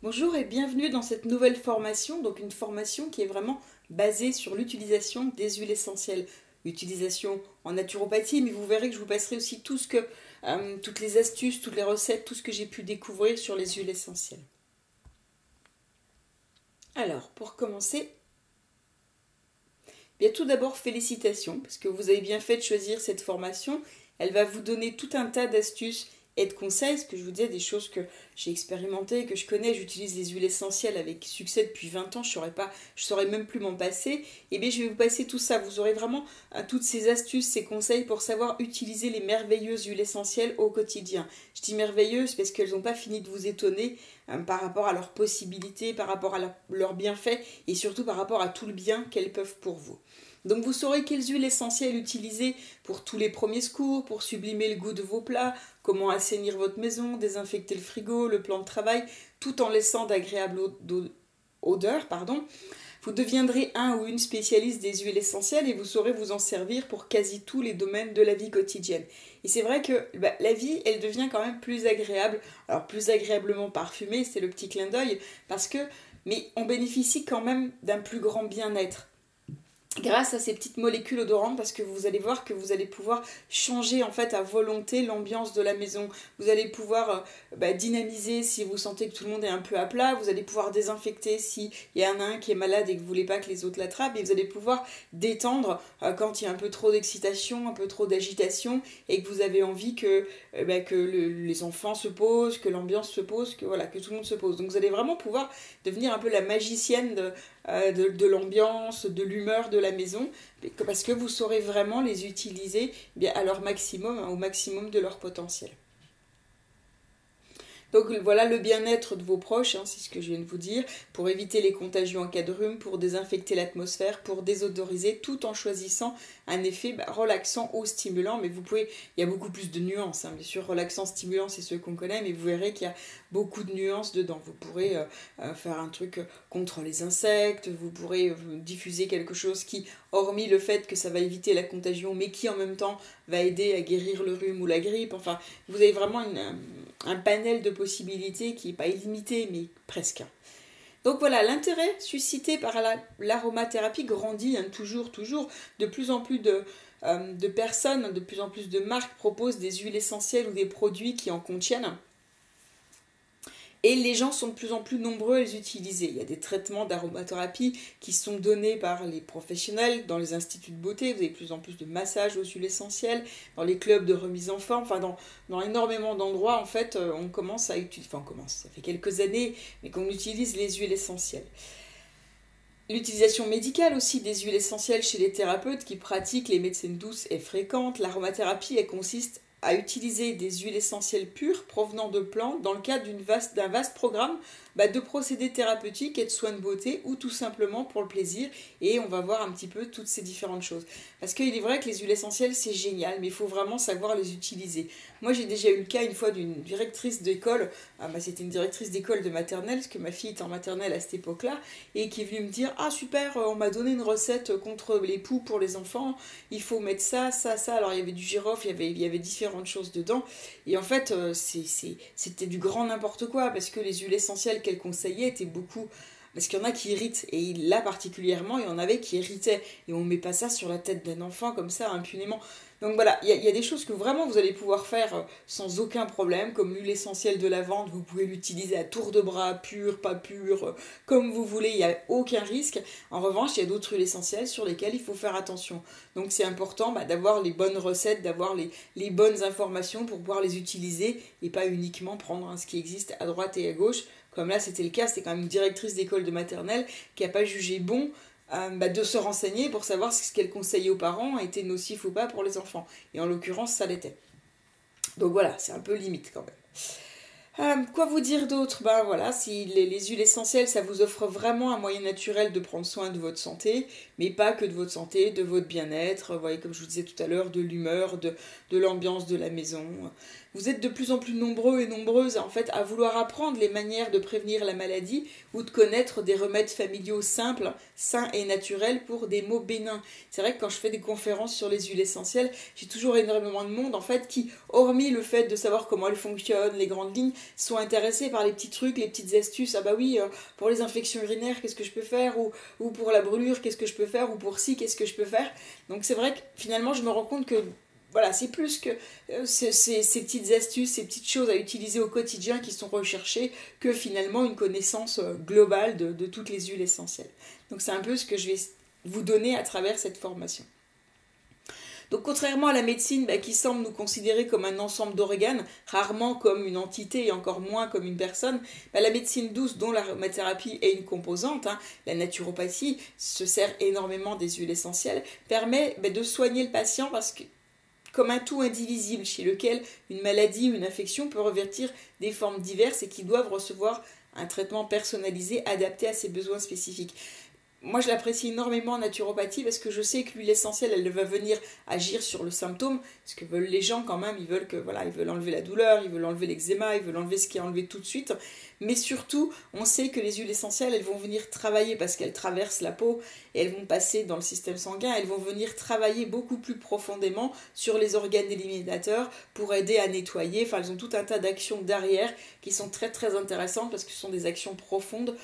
Bonjour et bienvenue dans cette nouvelle formation, donc une formation qui est vraiment basée sur l'utilisation des huiles essentielles. Utilisation en naturopathie, mais vous verrez que je vous passerai aussi tout ce que, euh, toutes les astuces, toutes les recettes, tout ce que j'ai pu découvrir sur les huiles essentielles. Alors, pour commencer, bien tout d'abord félicitations, parce que vous avez bien fait de choisir cette formation. Elle va vous donner tout un tas d'astuces et de conseils, ce que je vous disais, des choses que j'ai expérimentées, que je connais, j'utilise les huiles essentielles avec succès depuis 20 ans, je je saurais même plus m'en passer. Et eh bien je vais vous passer tout ça, vous aurez vraiment euh, toutes ces astuces, ces conseils pour savoir utiliser les merveilleuses huiles essentielles au quotidien. Je dis merveilleuses parce qu'elles n'ont pas fini de vous étonner par rapport à leurs possibilités, par rapport à leurs bienfaits et surtout par rapport à tout le bien qu'elles peuvent pour vous. Donc vous saurez quelles huiles essentielles utiliser pour tous les premiers secours, pour sublimer le goût de vos plats, comment assainir votre maison, désinfecter le frigo, le plan de travail, tout en laissant d'agréables odeurs. Pardon. Vous deviendrez un ou une spécialiste des huiles essentielles et vous saurez vous en servir pour quasi tous les domaines de la vie quotidienne. Et c'est vrai que bah, la vie, elle devient quand même plus agréable. Alors plus agréablement parfumée, c'est le petit clin d'œil, parce que mais on bénéficie quand même d'un plus grand bien-être grâce à ces petites molécules odorantes parce que vous allez voir que vous allez pouvoir changer en fait à volonté l'ambiance de la maison. Vous allez pouvoir euh, bah, dynamiser si vous sentez que tout le monde est un peu à plat. Vous allez pouvoir désinfecter s'il y en a un qui est malade et que vous voulez pas que les autres l'attrapent. Et vous allez pouvoir détendre euh, quand il y a un peu trop d'excitation, un peu trop d'agitation et que vous avez envie que, euh, bah, les enfants se posent, que l'ambiance se pose, que voilà, que tout le monde se pose. Donc vous allez vraiment pouvoir devenir un peu la magicienne de, de l'ambiance, de l'humeur de la maison, parce que vous saurez vraiment les utiliser à leur maximum, hein, au maximum de leur potentiel. Donc voilà le bien-être de vos proches, hein, c'est ce que je viens de vous dire, pour éviter les contagions en cas de rhume, pour désinfecter l'atmosphère, pour désodoriser, tout en choisissant un effet bah, relaxant ou stimulant. Mais vous pouvez, il y a beaucoup plus de nuances, hein. bien sûr, relaxant, stimulant, c'est ceux qu'on connaît, mais vous verrez qu'il y a beaucoup de nuances dedans. Vous pourrez euh, euh, faire un truc contre les insectes, vous pourrez euh, diffuser quelque chose qui, hormis le fait que ça va éviter la contagion, mais qui en même temps va aider à guérir le rhume ou la grippe. Enfin, vous avez vraiment un panel de possibilités qui n'est pas illimité, mais presque. Donc voilà, l'intérêt suscité par l'aromathérapie grandit hein, toujours, toujours. De plus en plus de, euh, de personnes, de plus en plus de marques proposent des huiles essentielles ou des produits qui en contiennent. Et les gens sont de plus en plus nombreux à les utiliser. Il y a des traitements d'aromathérapie qui sont donnés par les professionnels dans les instituts de beauté. Vous avez de plus en plus de massages aux huiles essentielles, dans les clubs de remise en forme, enfin dans, dans énormément d'endroits, en fait, euh, on commence à utiliser, enfin on commence, ça fait quelques années, mais qu'on utilise les huiles essentielles. L'utilisation médicale aussi des huiles essentielles chez les thérapeutes qui pratiquent les médecines douces est fréquente. L'aromathérapie, elle consiste à utiliser des huiles essentielles pures provenant de plantes dans le cadre d'un vaste, vaste, programme bah, de procédés thérapeutiques et de soins de beauté ou tout simplement pour le plaisir et on va voir un petit peu toutes ces différentes choses. Parce qu'il est vrai que les huiles essentielles c'est génial mais il faut vraiment savoir les utiliser. Moi j'ai déjà eu le cas une fois d'une directrice d'école, ah, bah, c'était une directrice d'école de maternelle parce que ma fille était en maternelle à cette époque-là et qui est venue me dire ah super on m'a donné une recette contre les poux pour les enfants, il faut mettre ça, ça, ça. Alors il y avait du girofle, il y avait, il y avait différentes choses dedans et en fait euh, c'était du grand n'importe quoi parce que les huiles essentielles qu'elle conseillait était beaucoup parce qu'il y en a qui irritent, et là particulièrement, il y en avait qui irritaient, et on met pas ça sur la tête d'un enfant comme ça, impunément. Donc voilà, il y, a des choses que vraiment vous allez pouvoir faire euh, sans aucun problème, comme l'huile essentielle de lavande, vous pouvez l'utiliser à tour de bras, pur, pas pur, euh, comme vous voulez, il n'y a aucun risque. En revanche, il y a d'autres huiles essentielles sur lesquelles il faut faire attention. Donc c'est important bah, d'avoir les bonnes recettes, d'avoir les, les, bonnes informations pour pouvoir les utiliser et pas uniquement prendre ce qui existe à droite et à gauche. Comme là, c'était le cas, c'était quand même une directrice d'école de maternelle qui n'a pas jugé bon euh, bah, de se renseigner pour savoir si ce qu'elle conseillait aux parents était nocif ou pas pour les enfants. Et en l'occurrence, ça l'était. Donc voilà, c'est un peu limite quand même. Euh, quoi vous dire d'autre? Ben voilà, si les, huiles essentielles, ça vous offre vraiment un moyen naturel de prendre soin de votre santé, mais pas que de votre santé, de votre bien-être, vous voyez, comme je vous disais tout à l'heure, de l'humeur, de, de l'ambiance de la maison. vous êtes de plus en plus nombreux et nombreuses en fait à vouloir apprendre les manières de prévenir la maladie ou de connaître des remèdes familiaux simples, sains et naturels pour des maux bénins. C'est vrai que quand je fais des conférences sur les huiles essentielles, j'ai toujours énormément de monde en fait qui, hormis le fait de savoir comment elles fonctionnent, les grandes lignes, sont intéressés par les petits trucs, les petites astuces. Ah bah oui, euh, pour les infections urinaires, qu'est-ce que je peux faire? Ou, ou pour la brûlure, qu'est-ce que je peux faire? Ou pour ci, qu'est-ce que je peux faire? Donc c'est vrai que finalement, je me rends compte que voilà, c'est plus que euh, ces, petites astuces, ces petites choses à utiliser au quotidien qui sont recherchées que finalement une connaissance euh, globale de, toutes les huiles essentielles. Donc c'est un peu ce que je vais vous donner à travers cette formation. Donc contrairement à la médecine bah, qui semble nous considérer comme un ensemble d'organes, rarement comme une entité et encore moins comme une personne, bah, la médecine douce dont l'aromathérapie est une composante, hein, la naturopathie se sert énormément des huiles essentielles, permet bah, de soigner le patient parce que comme un tout indivisible chez lequel une maladie ou une infection peut revêtir des formes diverses et qui doivent recevoir un traitement personnalisé adapté à ses besoins spécifiques moi, je l'apprécie énormément en naturopathie parce que je sais que l'huile essentielle, elle va venir agir sur le symptôme. Ce que veulent les gens quand même, ils veulent que voilà, ils veulent enlever la douleur, ils veulent enlever l'eczéma, ils veulent enlever ce qui est enlevé tout de suite. Mais surtout, on sait que les huiles essentielles, elles vont venir travailler parce qu'elles traversent la peau et elles vont passer dans le système sanguin. Elles vont venir travailler beaucoup plus profondément sur les organes éliminateurs pour aider à nettoyer. Enfin, elles ont tout un tas d'actions derrière qui sont très très intéressantes parce que ce sont des actions profondes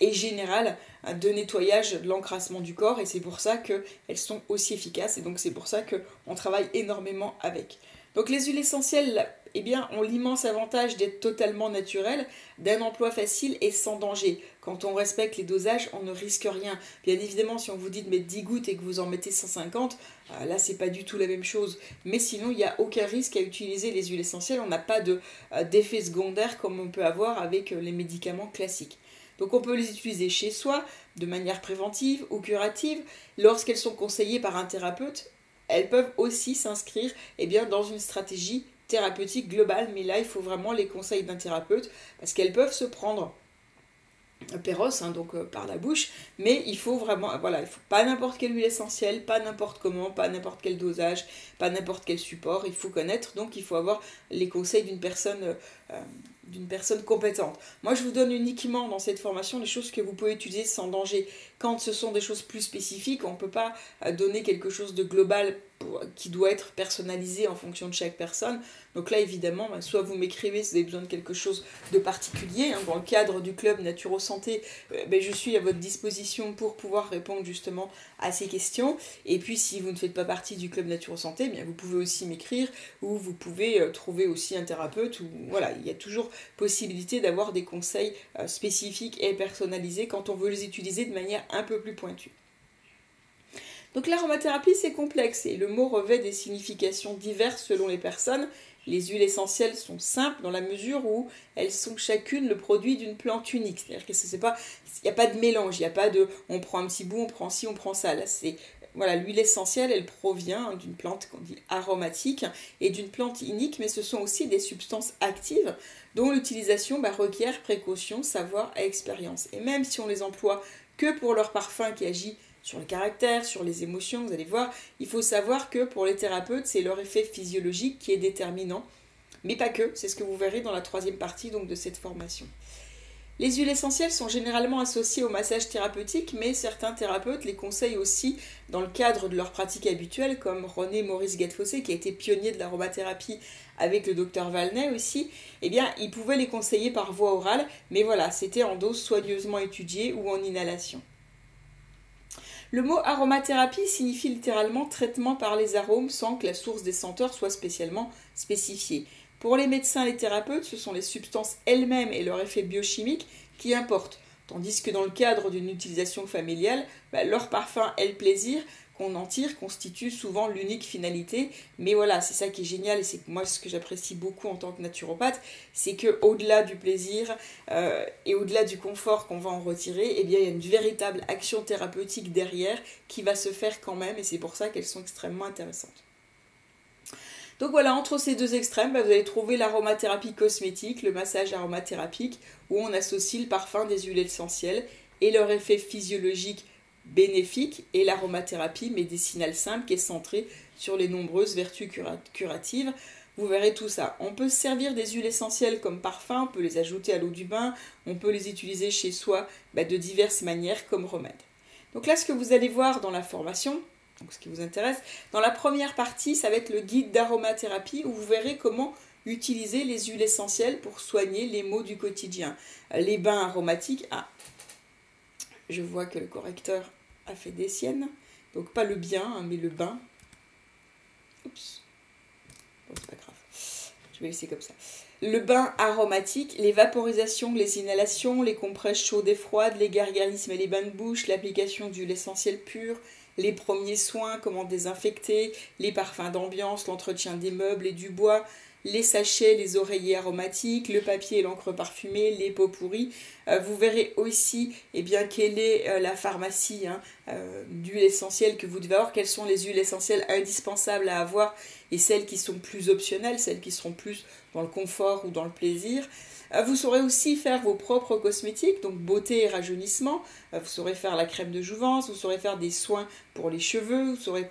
et générale de nettoyage de l'encrassement du corps et c'est pour ça qu'elles sont aussi efficaces et donc c'est pour ça qu'on travaille énormément avec. Donc les huiles essentielles eh bien, ont l'immense avantage d'être totalement naturelles, d'un emploi facile et sans danger. Quand on respecte les dosages, on ne risque rien. Bien évidemment, si on vous dit de mettre 10 gouttes et que vous en mettez 150, euh, là, c'est pas du tout la même chose. Mais sinon, il n'y a aucun risque à utiliser les huiles essentielles. On n'a pas euh, d'effet secondaire comme on peut avoir avec les médicaments classiques. Donc on peut les utiliser chez soi de manière préventive ou curative. Lorsqu'elles sont conseillées par un thérapeute, elles peuvent aussi s'inscrire eh dans une stratégie thérapeutique globale. Mais là, il faut vraiment les conseils d'un thérapeute parce qu'elles peuvent se prendre péros, hein, donc euh, par la bouche, mais il faut vraiment, voilà, il faut pas n'importe quelle huile essentielle, pas n'importe comment, pas n'importe quel dosage, pas n'importe quel support, il faut connaître, donc il faut avoir les conseils d'une personne euh, d'une personne compétente. Moi, je vous donne uniquement dans cette formation les choses que vous pouvez utiliser sans danger. Quand ce sont des choses plus spécifiques, on ne peut pas euh, donner quelque chose de global qui doit être personnalisé en fonction de chaque personne. Donc là, évidemment, bah, soit vous m'écrivez si vous avez besoin de quelque chose de particulier. Hein. dans le cadre du club Naturo Santé, euh, ben, je suis à votre disposition pour pouvoir répondre justement à ces questions. Et puis, si vous ne faites pas partie du club Naturo Santé, bien, vous pouvez aussi m'écrire ou vous pouvez euh, trouver aussi un thérapeute. Voilà, il y a toujours possibilité d'avoir des conseils euh, spécifiques et personnalisés quand on veut les utiliser de manière un peu plus pointue. Donc l'aromathérapie c'est complexe et le mot revêt des significations diverses selon les personnes les huiles essentielles sont simples dans la mesure où elles sont chacune le produit d'une plante unique. C'est-à-dire que c'est pas, il n'y a pas de mélange, il n'y a pas de, on prend un petit bout, on prend ci, on prend ça. Là, c'est voilà, l'huile essentielle, elle provient d'une plante aromatique et d'une plante unique, mais ce sont aussi des substances actives dont l'utilisation bah, requiert précaution, savoir et expérience. Et même si on les emploie que pour leur parfum qui agit sur le caractère, sur les émotions, vous allez voir, il faut savoir que pour les thérapeutes, c'est leur effet physiologique qui est déterminant, mais pas que, c'est ce que vous verrez dans la troisième partie donc, de cette formation. Les huiles essentielles sont généralement associées au massage thérapeutique, mais certains thérapeutes les conseillent aussi dans le cadre de leur pratique habituelle, comme René Maurice Gattefossé, qui a été pionnier de l'aromathérapie avec le docteur Valnet aussi, eh bien, il pouvait les conseiller par voie orale, mais voilà, c'était en dose soigneusement étudiée ou en inhalation. Le mot aromathérapie signifie littéralement traitement par les arômes sans que la source des senteurs soit spécialement spécifiée. Pour les médecins et les thérapeutes, ce sont les substances elles-mêmes et leur effet biochimique qui importent, tandis que dans le cadre d'une utilisation familiale, bah, leur parfum et le plaisir qu'on en tire constitue souvent l'unique finalité. Mais voilà, c'est ça qui est génial et c'est moi ce que j'apprécie beaucoup en tant que naturopathe, c'est que au-delà du plaisir euh, et au-delà du confort qu'on va en retirer, eh bien il y a une véritable action thérapeutique derrière qui va se faire quand même et c'est pour ça qu'elles sont extrêmement intéressantes. Donc voilà, entre ces deux extrêmes, bah, vous allez trouver l'aromathérapie cosmétique, le massage aromathérapique, où on associe le parfum des huiles essentielles et leur effet physiologique bénéfique et l'aromathérapie médicinale simple qui est centrée sur les nombreuses vertus curatives. vous verrez tout ça. On peut se servir des huiles essentielles comme parfum, on peut les ajouter à l'eau du bain, on peut les utiliser chez soi bah, de diverses manières comme remède. Donc là, ce que vous allez voir dans la formation, donc ce qui vous intéresse, dans la première partie, ça va être le guide d'aromathérapie où vous verrez comment utiliser les huiles essentielles pour soigner les maux du quotidien. Les bains aromatiques, ah, je vois que le correcteur a fait des siennes, donc pas le bien, hein, mais le bain. Oups. Bon, c'est pas grave. Je vais laisser comme ça. Le bain aromatique, les vaporisations, les inhalations, les compresses chaudes et froides, les gargarismes et les bains de bouche, l'application d'huile essentielle pure, les premiers soins, comment désinfecter, les parfums d'ambiance, l'entretien des meubles et du bois, les sachets, les oreillers aromatiques, le papier et l'encre parfumée, les pots pourris. Euh, vous verrez aussi eh bien, quelle est euh, la pharmacie hein, euh, d'huile essentielle que vous devez avoir, quelles sont les huiles essentielles indispensables à avoir et celles qui sont plus optionnelles, celles qui seront plus dans le confort ou dans le plaisir. Vous saurez aussi faire vos propres cosmétiques, donc beauté et rajeunissement. Vous saurez faire la crème de jouvence, vous saurez faire des soins pour les cheveux, vous saurez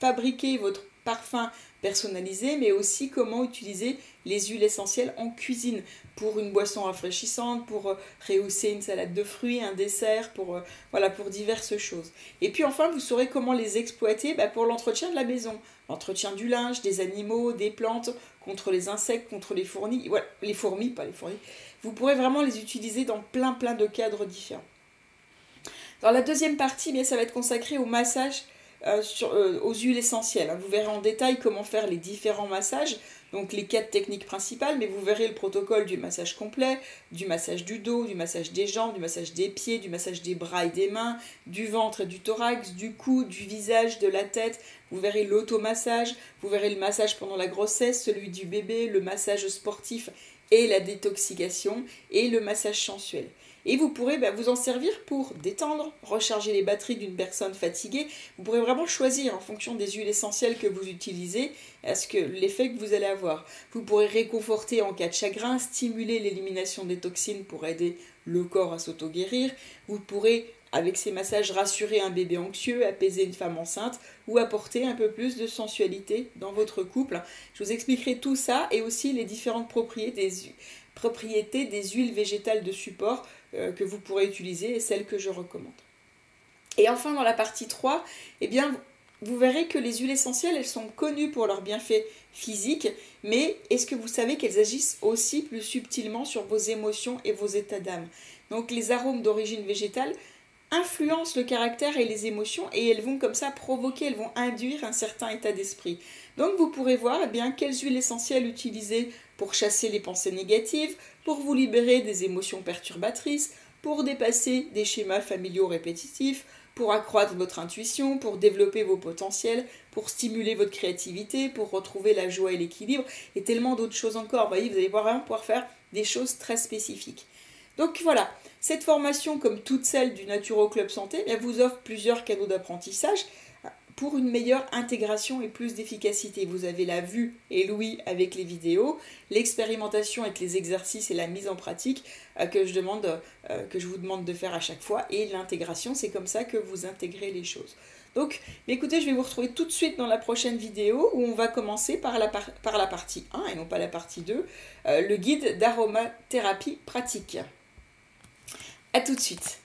fabriquer votre parfum personnalisé, mais aussi comment utiliser les huiles essentielles en cuisine pour une boisson rafraîchissante, pour euh, rehausser une salade de fruits, un dessert, pour, euh, voilà, pour diverses choses. Et puis enfin, vous saurez comment les exploiter bah, pour l'entretien de la maison, l'entretien du linge, des animaux, des plantes, contre les insectes, contre les fourmis, voilà, les fourmis, pas les fourmis. Vous pourrez vraiment les utiliser dans plein plein de cadres différents. Dans la deuxième partie, bien, ça va être consacré au massage euh, euh, aux huiles essentielles. Hein. Vous verrez en détail comment faire les différents massages, donc les quatre techniques principales, mais vous verrez le protocole du massage complet, du massage du dos, du massage des jambes, du massage des pieds, du massage des bras et des mains, du ventre et du thorax, du cou, du visage, de la tête. Vous verrez l'automassage, vous verrez le massage pendant la grossesse, celui du bébé, le massage sportif et la détoxication et le massage sensuel. Et vous pourrez bah, vous en servir pour détendre, recharger les batteries d'une personne fatiguée. Vous pourrez vraiment choisir en fonction des huiles essentielles que vous utilisez ce que l'effet que vous allez avoir. Vous pourrez réconforter en cas de chagrin, stimuler l'élimination des toxines pour aider le corps à s'auto-guérir. Vous pourrez avec ces massages rassurer un bébé anxieux, apaiser une femme enceinte ou apporter un peu plus de sensualité dans votre couple. Je vous expliquerai tout ça et aussi les différentes propriétés propriétés des huiles végétales de support euh, que vous pourrez utiliser et celles que je recommande. Et enfin, dans la partie 3, eh bien, vous verrez que les huiles essentielles, elles sont connues pour leurs bienfaits physiques, mais est-ce que vous savez qu'elles agissent aussi plus subtilement sur vos émotions et vos états d'âme? Donc les arômes d'origine végétale influencent le caractère et les émotions et elles vont comme ça provoquer, elles vont induire un certain état d'esprit. Donc vous pourrez voir eh bien, quelles huiles essentielles utiliser pour chasser les pensées négatives, pour vous libérer des émotions perturbatrices, pour dépasser des schémas familiaux répétitifs, pour accroître votre intuition, pour développer vos potentiels, pour stimuler votre créativité, pour retrouver la joie et l'équilibre, et tellement d'autres choses encore. Vous voyez, vous allez vraiment pouvoir faire des choses très spécifiques. Donc voilà, cette formation, comme toutes celles du Naturo Club Santé, elle vous offre plusieurs cadeaux d'apprentissage pour une meilleure intégration et plus d'efficacité. Vous avez la vue et l'ouïe avec les vidéos, l'expérimentation avec les exercices et la mise en pratique euh, que, je demande, euh, que je vous demande de faire à chaque fois, et l'intégration, c'est comme ça que vous intégrez les choses. Donc, écoutez, je vais vous retrouver tout de suite dans la prochaine vidéo où on va commencer par la, par la partie 1 et non pas la partie 2, euh, le guide d'aromathérapie pratique. A tout de suite